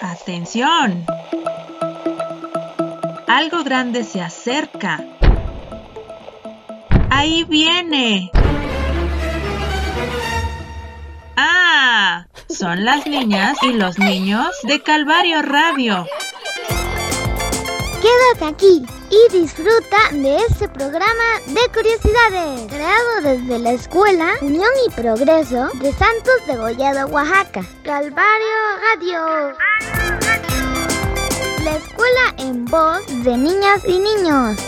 Atención. Algo grande se acerca. Ahí viene. Ah, son las niñas y los niños de Calvario Radio. Quédate aquí y disfruta de este programa de curiosidades, creado desde la Escuela Unión y Progreso de Santos de Gollado, Oaxaca. Calvario Radio. La escuela en voz de niñas y niños.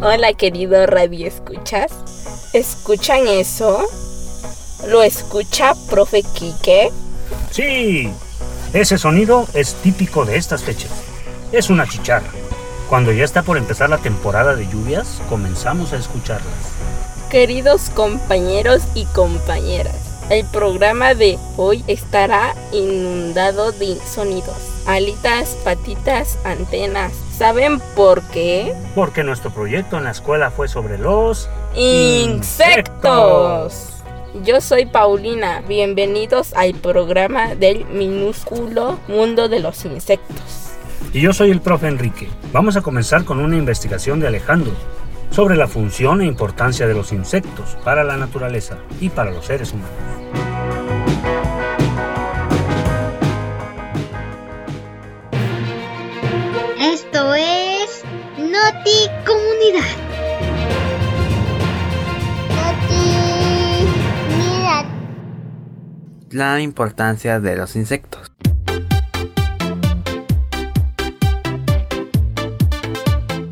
Hola querido radio escuchas. ¿Escuchan eso? ¿Lo escucha profe Quique? Sí, ese sonido es típico de estas fechas. Es una chicharra. Cuando ya está por empezar la temporada de lluvias, comenzamos a escucharlas. Queridos compañeros y compañeras, el programa de hoy estará inundado de sonidos. Alitas, patitas, antenas. ¿Saben por qué? Porque nuestro proyecto en la escuela fue sobre los insectos. Yo soy Paulina, bienvenidos al programa del minúsculo mundo de los insectos. Y yo soy el profe Enrique. Vamos a comenzar con una investigación de Alejandro sobre la función e importancia de los insectos para la naturaleza y para los seres humanos. Esto es Noti Comunidad. Noti Comunidad. La importancia de los insectos.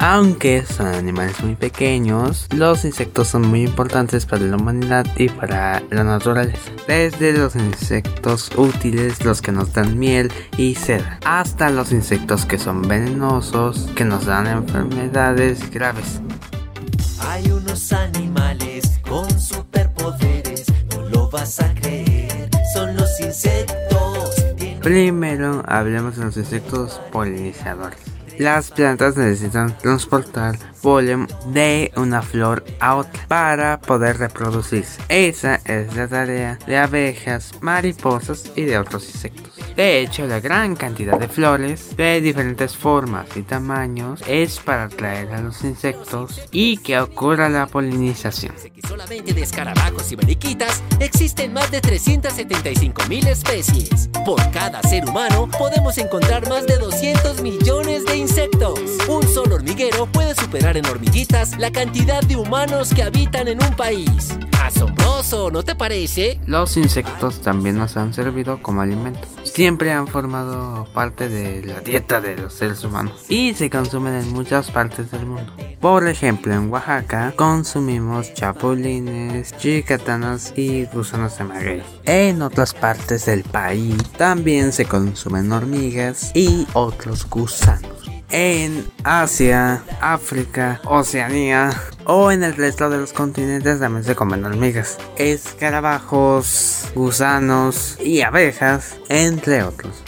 Aunque son animales muy pequeños, los insectos son muy importantes para la humanidad y para la naturaleza. Desde los insectos útiles, los que nos dan miel y seda, hasta los insectos que son venenosos, que nos dan enfermedades graves. Hay unos animales con superpoderes, no lo vas a creer, son los insectos. Primero hablemos de los insectos polinizadores. Las plantas necesitan transportar polen de una flor a otra para poder reproducirse. Esa es la tarea de abejas, mariposas y de otros insectos. De hecho, la gran cantidad de flores de diferentes formas y tamaños es para atraer a los insectos y que ocurra la polinización. que solamente de escarabajos y mariquitas existen más de 375 mil especies. Por cada ser humano podemos encontrar más de 200 millones de insectos. Un solo hormiguero puede superar en hormiguitas la cantidad de humanos que habitan en un país. Asombroso, ¿no te parece? Los insectos también nos han servido como alimento. Siempre han formado parte de la dieta de los seres humanos y se consumen en muchas partes del mundo. Por ejemplo, en Oaxaca consumimos chapulines, chicatanas y gusanos de maguey. En otras partes del país también se consumen hormigas y otros gusanos. En Asia, África, Oceanía o en el resto de los continentes también se comen hormigas, escarabajos, gusanos y abejas, entre otros.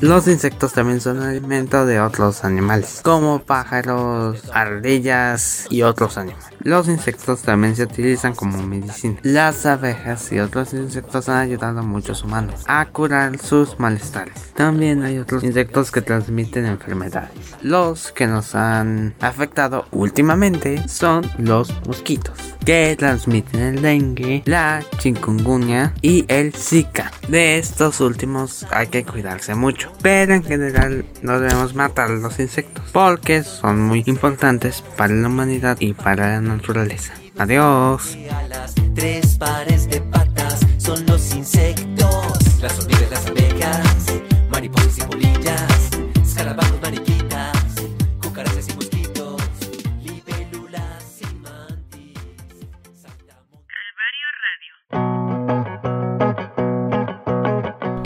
Los insectos también son alimento de otros animales, como pájaros, ardillas y otros animales. Los insectos también se utilizan como medicina. Las abejas y otros insectos han ayudado a muchos humanos a curar sus malestares. También hay otros insectos que transmiten enfermedades. Los que nos han afectado últimamente son los mosquitos, que transmiten el dengue, la chikungunya y el zika. De estos últimos hay que cuidarse mucho, pero en general no debemos matar los insectos porque son muy importantes para la humanidad y para la naturaleza. Adiós. Y alas, tres pares de patas son los insectos.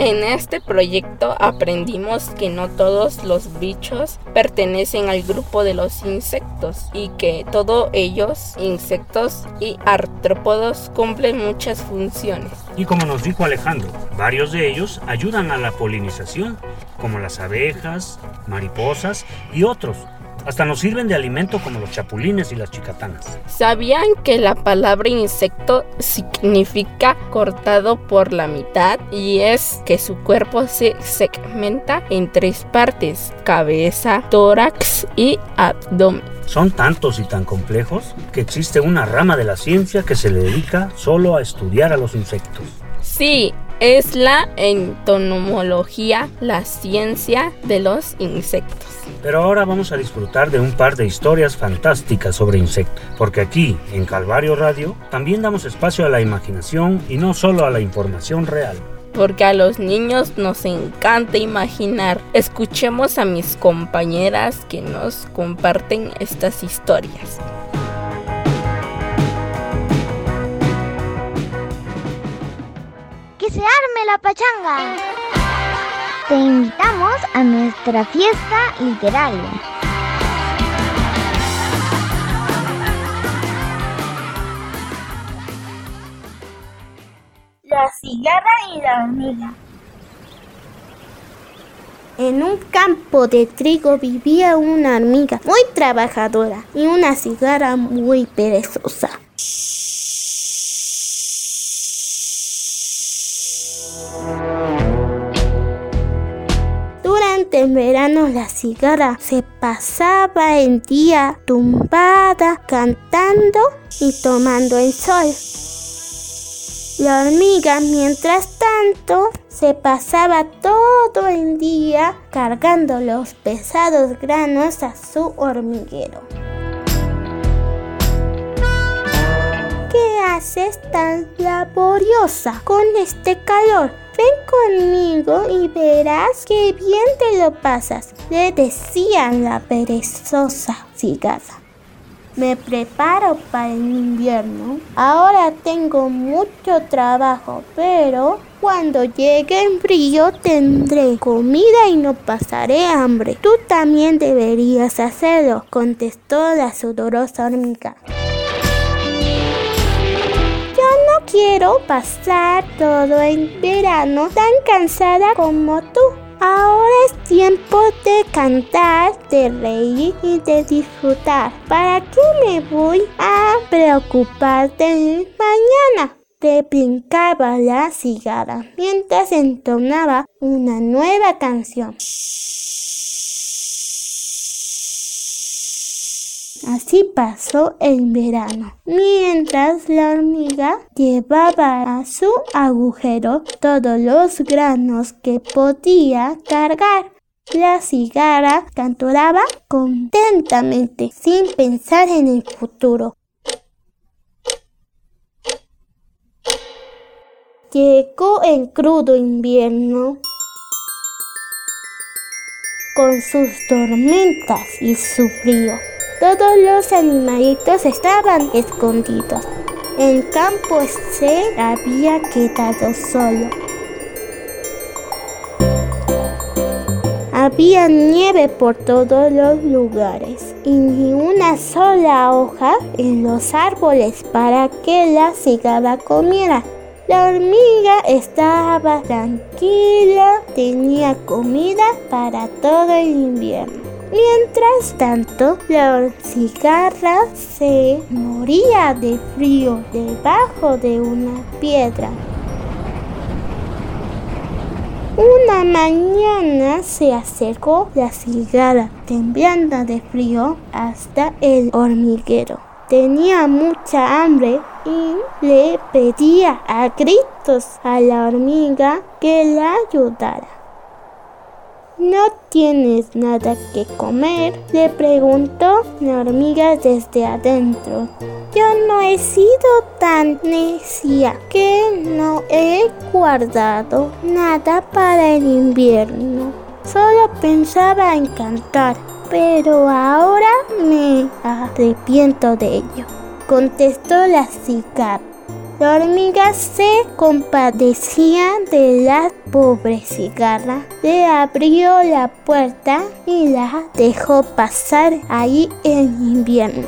En este proyecto aprendimos que no todos los bichos pertenecen al grupo de los insectos y que todos ellos, insectos y artrópodos, cumplen muchas funciones. Y como nos dijo Alejandro, varios de ellos ayudan a la polinización, como las abejas, mariposas y otros. Hasta nos sirven de alimento como los chapulines y las chicatanas. ¿Sabían que la palabra insecto significa cortado por la mitad y es que su cuerpo se segmenta en tres partes, cabeza, tórax y abdomen? Son tantos y tan complejos que existe una rama de la ciencia que se le dedica solo a estudiar a los insectos. Sí, es la entomología, la ciencia de los insectos. Pero ahora vamos a disfrutar de un par de historias fantásticas sobre insectos, porque aquí, en Calvario Radio, también damos espacio a la imaginación y no solo a la información real. Porque a los niños nos encanta imaginar. Escuchemos a mis compañeras que nos comparten estas historias. ¡Que se arme la pachanga! Te invitamos a nuestra fiesta literaria. La cigarra y la hormiga. En un campo de trigo vivía una hormiga muy trabajadora y una cigarra muy perezosa. Durante el verano la cigarra se pasaba el día tumbada, cantando y tomando el sol. La hormiga, mientras tanto, se pasaba todo el día cargando los pesados granos a su hormiguero. ¿Qué haces tan laboriosa con este calor? Ven conmigo y verás qué bien te lo pasas, le decía la perezosa cigarra. Me preparo para el invierno. Ahora tengo mucho trabajo, pero cuando llegue el frío tendré comida y no pasaré hambre. Tú también deberías hacerlo, contestó la sudorosa hormiga. Quiero pasar todo el verano tan cansada como tú. Ahora es tiempo de cantar, de reír y de disfrutar. ¿Para qué me voy a preocupar de mañana? Te brincaba la cigarra mientras entonaba una nueva canción. Así pasó el verano, mientras la hormiga llevaba a su agujero todos los granos que podía cargar. La cigarra canturaba contentamente, sin pensar en el futuro. Llegó el crudo invierno con sus tormentas y su frío. Todos los animalitos estaban escondidos. El campo se había quedado solo. Había nieve por todos los lugares y ni una sola hoja en los árboles para que la cigarra comiera. La hormiga estaba tranquila, tenía comida para todo el invierno. Mientras tanto, la cigarra se moría de frío debajo de una piedra. Una mañana se acercó la cigarra, temblando de frío, hasta el hormiguero. Tenía mucha hambre y le pedía a gritos a la hormiga que la ayudara. ¿No tienes nada que comer? Le preguntó la hormiga desde adentro. Yo no he sido tan necia que no he guardado nada para el invierno. Solo pensaba en cantar, pero ahora me arrepiento de ello, contestó la cigarra. La hormiga se compadecía de la pobre cigarra, le abrió la puerta y la dejó pasar ahí en invierno.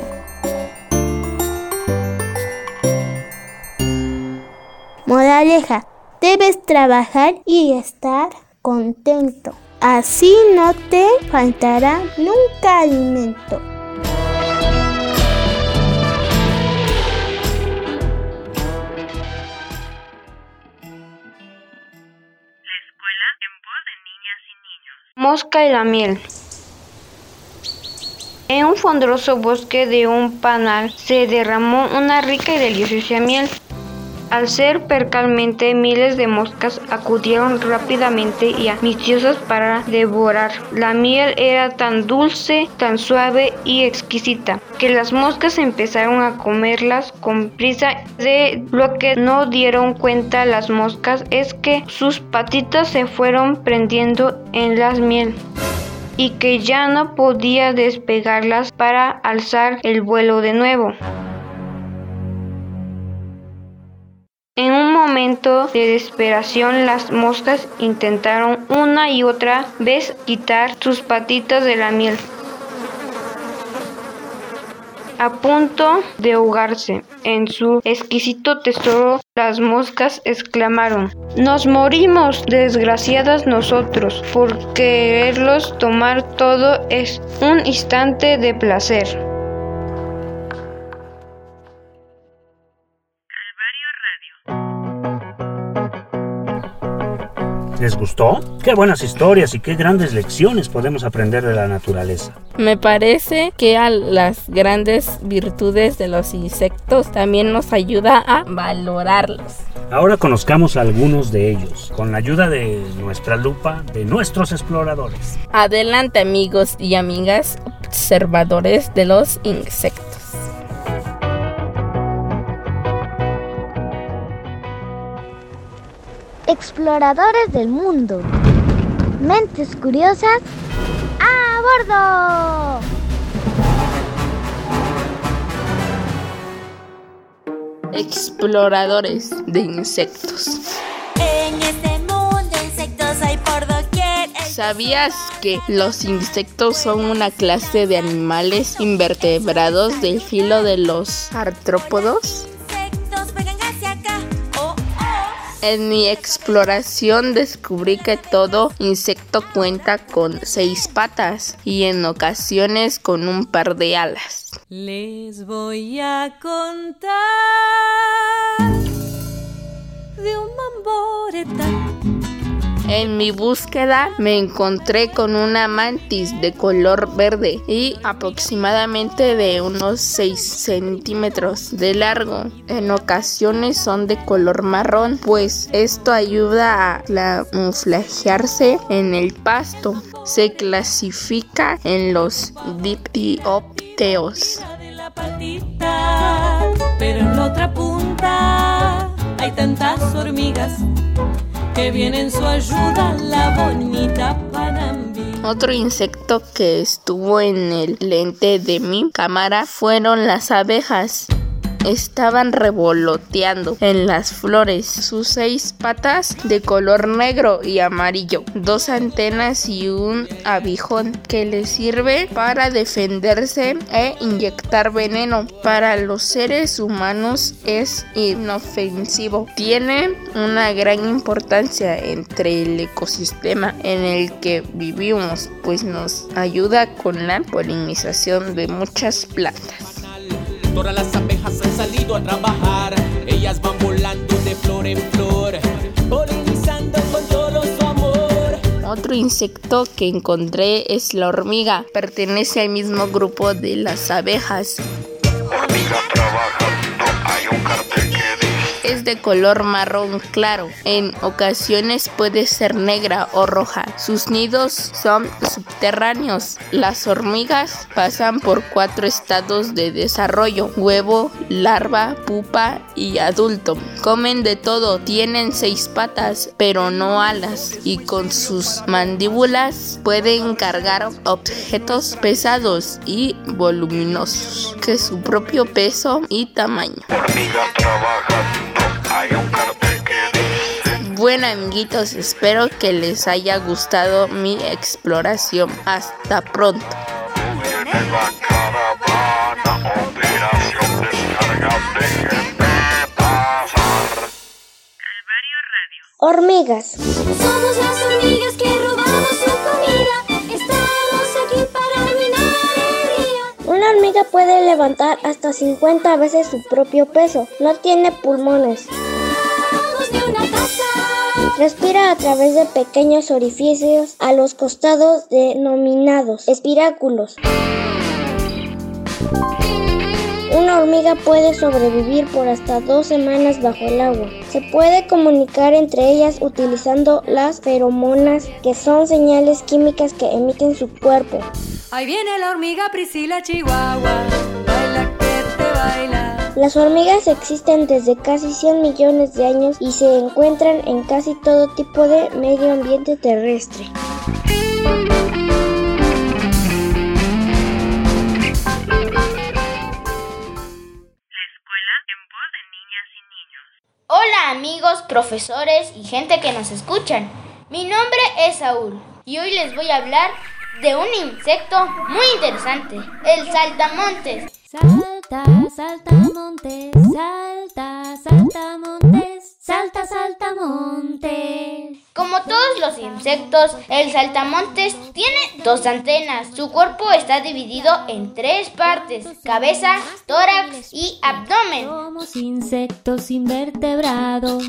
Moraleja, debes trabajar y estar contento. Así no te faltará nunca alimento. Mosca y la miel. En un fondroso bosque de un panal se derramó una rica y deliciosa miel. Al ser percalmente, miles de moscas acudieron rápidamente y ambiciosas para devorar. La miel era tan dulce, tan suave y exquisita, que las moscas empezaron a comerlas con prisa. De lo que no dieron cuenta las moscas es que sus patitas se fueron prendiendo en la miel y que ya no podía despegarlas para alzar el vuelo de nuevo. Momento de desesperación, las moscas intentaron una y otra vez quitar sus patitas de la miel. A punto de ahogarse en su exquisito tesoro, las moscas exclamaron, Nos morimos, desgraciadas nosotros, por quererlos tomar todo es un instante de placer. ¿Les gustó? Qué buenas historias y qué grandes lecciones podemos aprender de la naturaleza. Me parece que a las grandes virtudes de los insectos también nos ayuda a valorarlos. Ahora conozcamos algunos de ellos con la ayuda de nuestra lupa de nuestros exploradores. Adelante amigos y amigas observadores de los insectos. Exploradores del mundo. Mentes curiosas. ¡A bordo! Exploradores de insectos. En este mundo insectos hay por doquier. ¿Sabías que los insectos son una clase de animales invertebrados del filo de los artrópodos? En mi exploración descubrí que todo insecto cuenta con seis patas y en ocasiones con un par de alas. Les voy a contar de un mamboreta. En mi búsqueda me encontré con una mantis de color verde y aproximadamente de unos 6 centímetros de largo. En ocasiones son de color marrón, pues esto ayuda a camuflajearse en el pasto. Se clasifica en los patita, pero en otra punta hay tantas hormigas que viene en su ayuda la bonita Panambi. Otro insecto que estuvo en el lente de mi cámara fueron las abejas. Estaban revoloteando en las flores, sus seis patas de color negro y amarillo, dos antenas y un abijón que les sirve para defenderse e inyectar veneno. Para los seres humanos es inofensivo. Tiene una gran importancia entre el ecosistema en el que vivimos, pues nos ayuda con la polinización de muchas plantas. Todas las abejas han salido a trabajar. Ellas van volando de flor en flor, polinizando con todo su amor. Otro insecto que encontré es la hormiga. Pertenece al mismo grupo de las abejas. Es de color marrón claro. En ocasiones puede ser negra o roja. Sus nidos son subterráneos. Las hormigas pasan por cuatro estados de desarrollo. Huevo, larva, pupa y adulto. Comen de todo. Tienen seis patas, pero no alas. Y con sus mandíbulas pueden cargar objetos pesados y voluminosos que su propio peso y tamaño. Hormiga trabaja, Bueno amiguitos, espero que les haya gustado mi exploración. Hasta pronto. Hormigas. Somos las hormigas que robamos su comida. Estamos aquí para arruinar el día. Una hormiga puede levantar hasta 50 veces su propio peso. No tiene pulmones. Vamos de una taza. Respira a través de pequeños orificios a los costados denominados espiráculos. Una hormiga puede sobrevivir por hasta dos semanas bajo el agua. Se puede comunicar entre ellas utilizando las feromonas, que son señales químicas que emiten su cuerpo. Ahí viene la hormiga Priscila Chihuahua. Baila que te baila. Las hormigas existen desde casi 100 millones de años y se encuentran en casi todo tipo de medio ambiente terrestre. Hola amigos, profesores y gente que nos escuchan. Mi nombre es Saúl y hoy les voy a hablar de un insecto muy interesante, el saltamontes. Salta, salta montes, salta, salta montes, salta, salta montes. Como todos los insectos, el saltamontes tiene dos antenas. Su cuerpo está dividido en tres partes, cabeza, tórax y abdomen. Somos insectos invertebrados.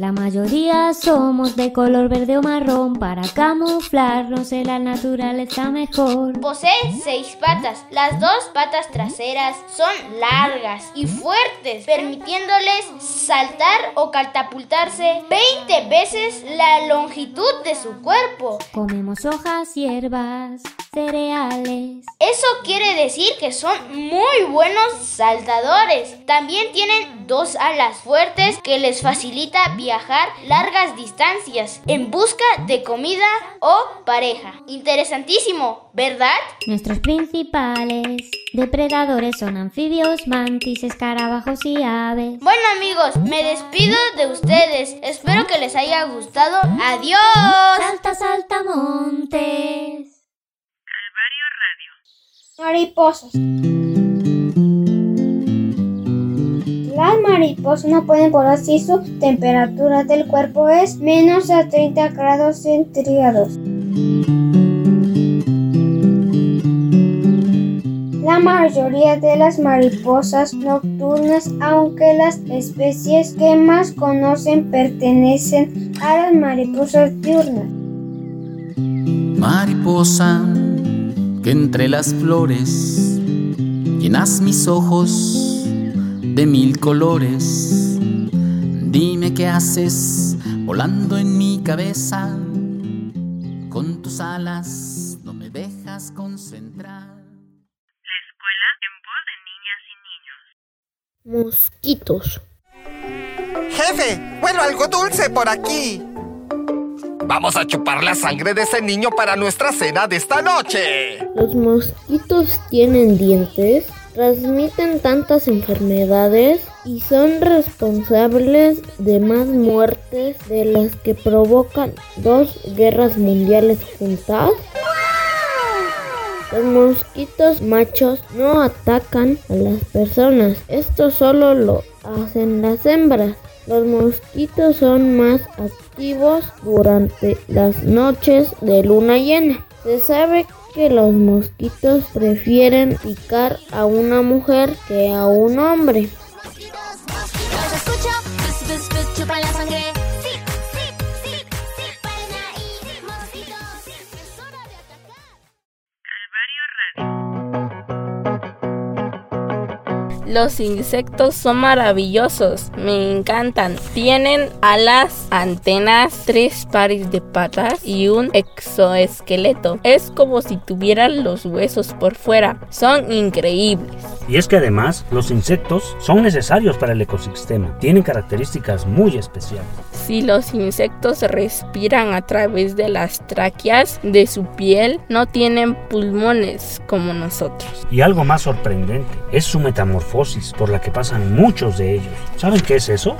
La mayoría somos de color verde o marrón para camuflarnos en la naturaleza mejor. Posee seis patas. Las dos patas traseras son largas y fuertes, permitiéndoles saltar o catapultarse 20 veces la longitud de su cuerpo. Comemos hojas, hierbas, cereales. Eso quiere decir que son muy buenos saltadores. También tienen dos alas fuertes que les facilita viajar largas distancias en busca de comida o pareja. Interesantísimo, ¿verdad? Nuestros principales depredadores son anfibios, mantis, escarabajos y aves. Bueno amigos, me despido de ustedes. Espero que les haya gustado. Adiós. Salta, salta montes. Mariposas. Las mariposas no pueden volar si su temperatura del cuerpo es menos de 30 grados centígrados. La mayoría de las mariposas nocturnas, aunque las especies que más conocen pertenecen a las mariposas diurnas. Mariposa, que entre las flores llenas mis ojos de mil colores. Dime qué haces volando en mi cabeza. Con tus alas no me dejas concentrar. Mosquitos. Jefe, huelo algo dulce por aquí. Vamos a chupar la sangre de ese niño para nuestra cena de esta noche. Los mosquitos tienen dientes, transmiten tantas enfermedades y son responsables de más muertes de las que provocan dos guerras mundiales juntas. Los mosquitos machos no atacan a las personas, esto solo lo hacen las hembras. Los mosquitos son más activos durante las noches de luna llena. Se sabe que los mosquitos prefieren picar a una mujer que a un hombre. Los insectos son maravillosos, me encantan. Tienen alas, antenas, tres pares de patas y un exoesqueleto. Es como si tuvieran los huesos por fuera. Son increíbles. Y es que además los insectos son necesarios para el ecosistema. Tienen características muy especiales. Si los insectos respiran a través de las tráqueas de su piel, no tienen pulmones como nosotros. Y algo más sorprendente es su metamorfosis por la que pasan muchos de ellos. ¿Saben qué es eso?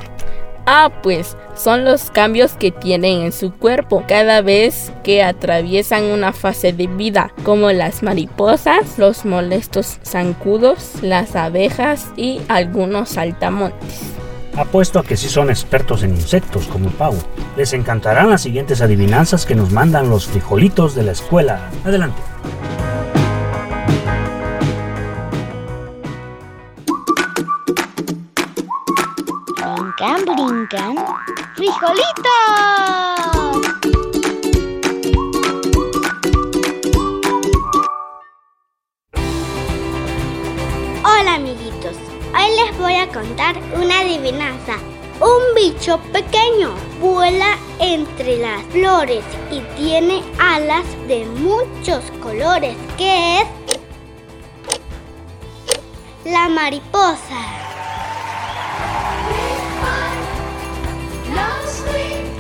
Ah, pues son los cambios que tienen en su cuerpo cada vez que atraviesan una fase de vida, como las mariposas, los molestos zancudos, las abejas y algunos saltamontes. Apuesto a que sí son expertos en insectos como Pau. Les encantarán las siguientes adivinanzas que nos mandan los frijolitos de la escuela. Adelante. Brincan, brincan. ¡Frijolitos! Hola amiguitos, hoy les voy a contar una adivinanza. Un bicho pequeño vuela entre las flores y tiene alas de muchos colores. ¿Qué es? La mariposa.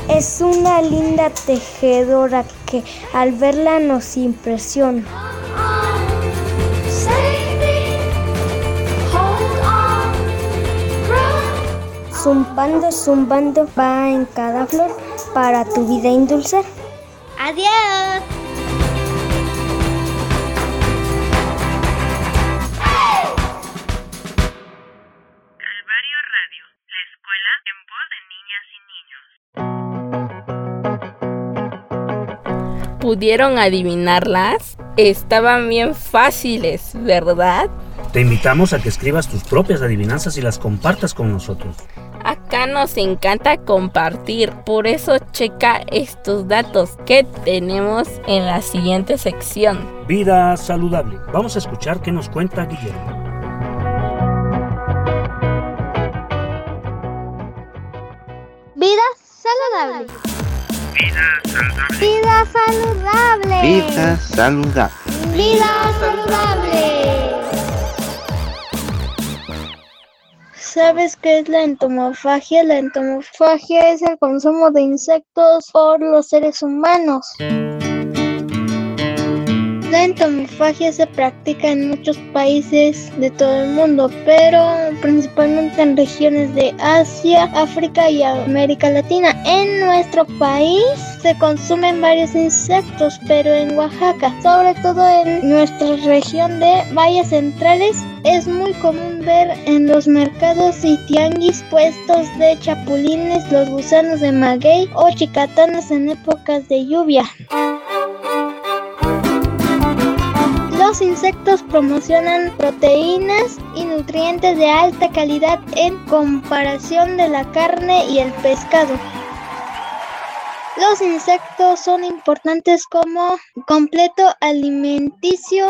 Es una linda tejedora que al verla nos impresiona. Zumbando, zumbando, va en cada flor para tu vida indulcer. Adiós. ¿Pudieron adivinarlas? Estaban bien fáciles, ¿verdad? Te invitamos a que escribas tus propias adivinanzas y las compartas con nosotros. Acá nos encanta compartir, por eso checa estos datos que tenemos en la siguiente sección. Vida saludable. Vamos a escuchar qué nos cuenta Guillermo. Vida saludable. Vida saludable. Vida saludable. Vida saludable. ¿Sabes qué es la entomofagia? La entomofagia es el consumo de insectos por los seres humanos. La entomofagia se practica en muchos países de todo el mundo, pero principalmente en regiones de Asia, África y América Latina. En nuestro país se consumen varios insectos, pero en Oaxaca, sobre todo en nuestra región de valles centrales, es muy común ver en los mercados y tianguis puestos de chapulines, los gusanos de maguey o chicatanas en épocas de lluvia. Los insectos promocionan proteínas y nutrientes de alta calidad en comparación de la carne y el pescado. Los insectos son importantes como completo alimenticio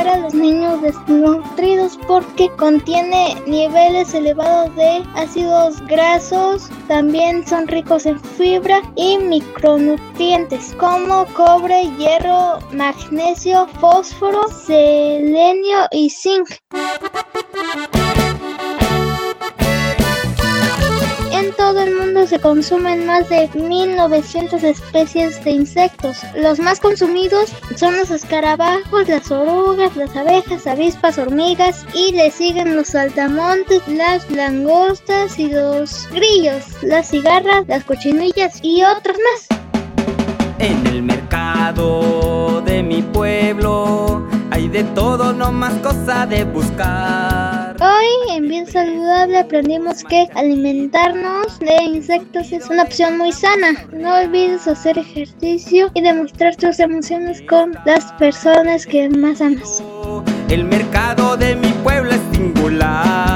para los niños desnutridos porque contiene niveles elevados de ácidos grasos, también son ricos en fibra y micronutrientes como cobre, hierro, magnesio, fósforo, selenio y zinc. En todo el mundo se consumen más de 1900 especies de insectos. Los más consumidos son los escarabajos, las orugas, las abejas, avispas, hormigas y le siguen los saltamontes, las langostas y los grillos, las cigarras, las cochinillas y otros más. En el mercado de mi pueblo hay de todo, no más cosa de buscar. Hoy en Bien Saludable aprendimos que alimentarnos de insectos es una opción muy sana. No olvides hacer ejercicio y demostrar tus emociones con las personas que más amas. El mercado de mi pueblo es singular,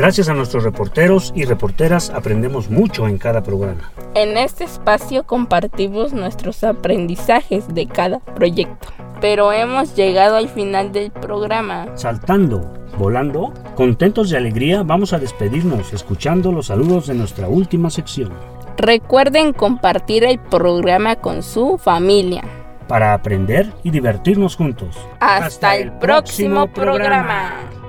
Gracias a nuestros reporteros y reporteras aprendemos mucho en cada programa. En este espacio compartimos nuestros aprendizajes de cada proyecto. Pero hemos llegado al final del programa. Saltando, volando, contentos de alegría, vamos a despedirnos escuchando los saludos de nuestra última sección. Recuerden compartir el programa con su familia. Para aprender y divertirnos juntos. Hasta, el próximo programa.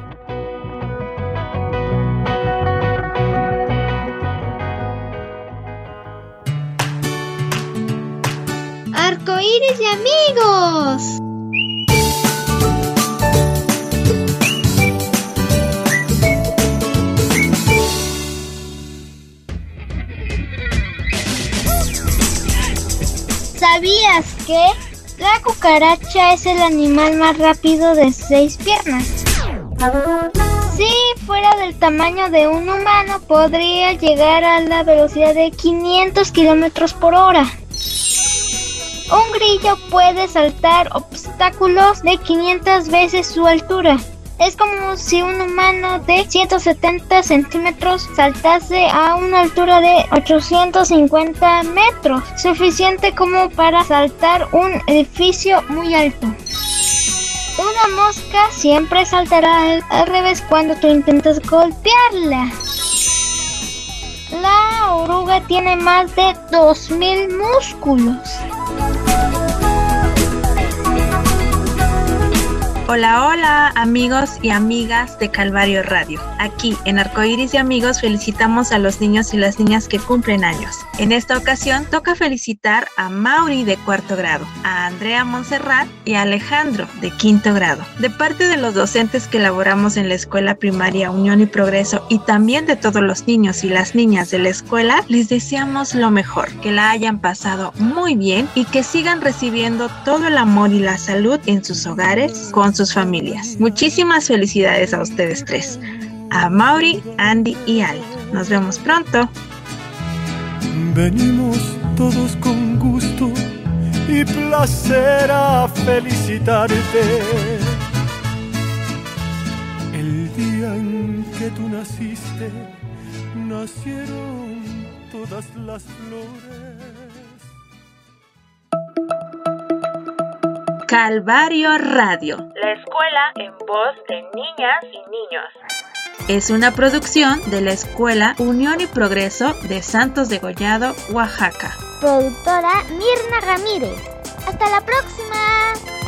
Y amigos. ¿Sabías que la cucaracha es el animal más rápido de seis piernas? Si fuera del tamaño de un humano, podría llegar a la velocidad de 500 kilómetros por hora. Un grillo puede saltar obstáculos de 500 veces su altura. Es como si un humano de 170 centímetros saltase a una altura de 850 metros, suficiente como para saltar un edificio muy alto. Una mosca siempre saltará al, revés cuando tú intentas golpearla. La oruga tiene más de 2.000 músculos. Hola, hola, amigos y amigas de Calvario Radio. Aquí en Arcoiris y Amigos felicitamos a los niños y las niñas que cumplen años. En esta ocasión toca felicitar a Mauri de cuarto grado, a Andrea Monserrat y a Alejandro de quinto grado. De parte de los docentes que elaboramos en la escuela primaria Unión y Progreso y también de todos los niños y las niñas de la escuela, les deseamos lo mejor, que la hayan pasado muy bien y que sigan recibiendo todo el amor y la salud en sus hogares con sus familias. Muchísimas felicidades a ustedes tres, a Mauri, Andy y Al. Nos vemos pronto. Venimos todos con gusto y placer a felicitarte. El día en que tú naciste, nacieron todas las flores. Calvario Radio, la escuela en voz de niñas y niños. Es una producción de la Escuela Unión y Progreso de Santos de Gollado, Oaxaca. Productora Mirna Ramírez. Hasta la próxima.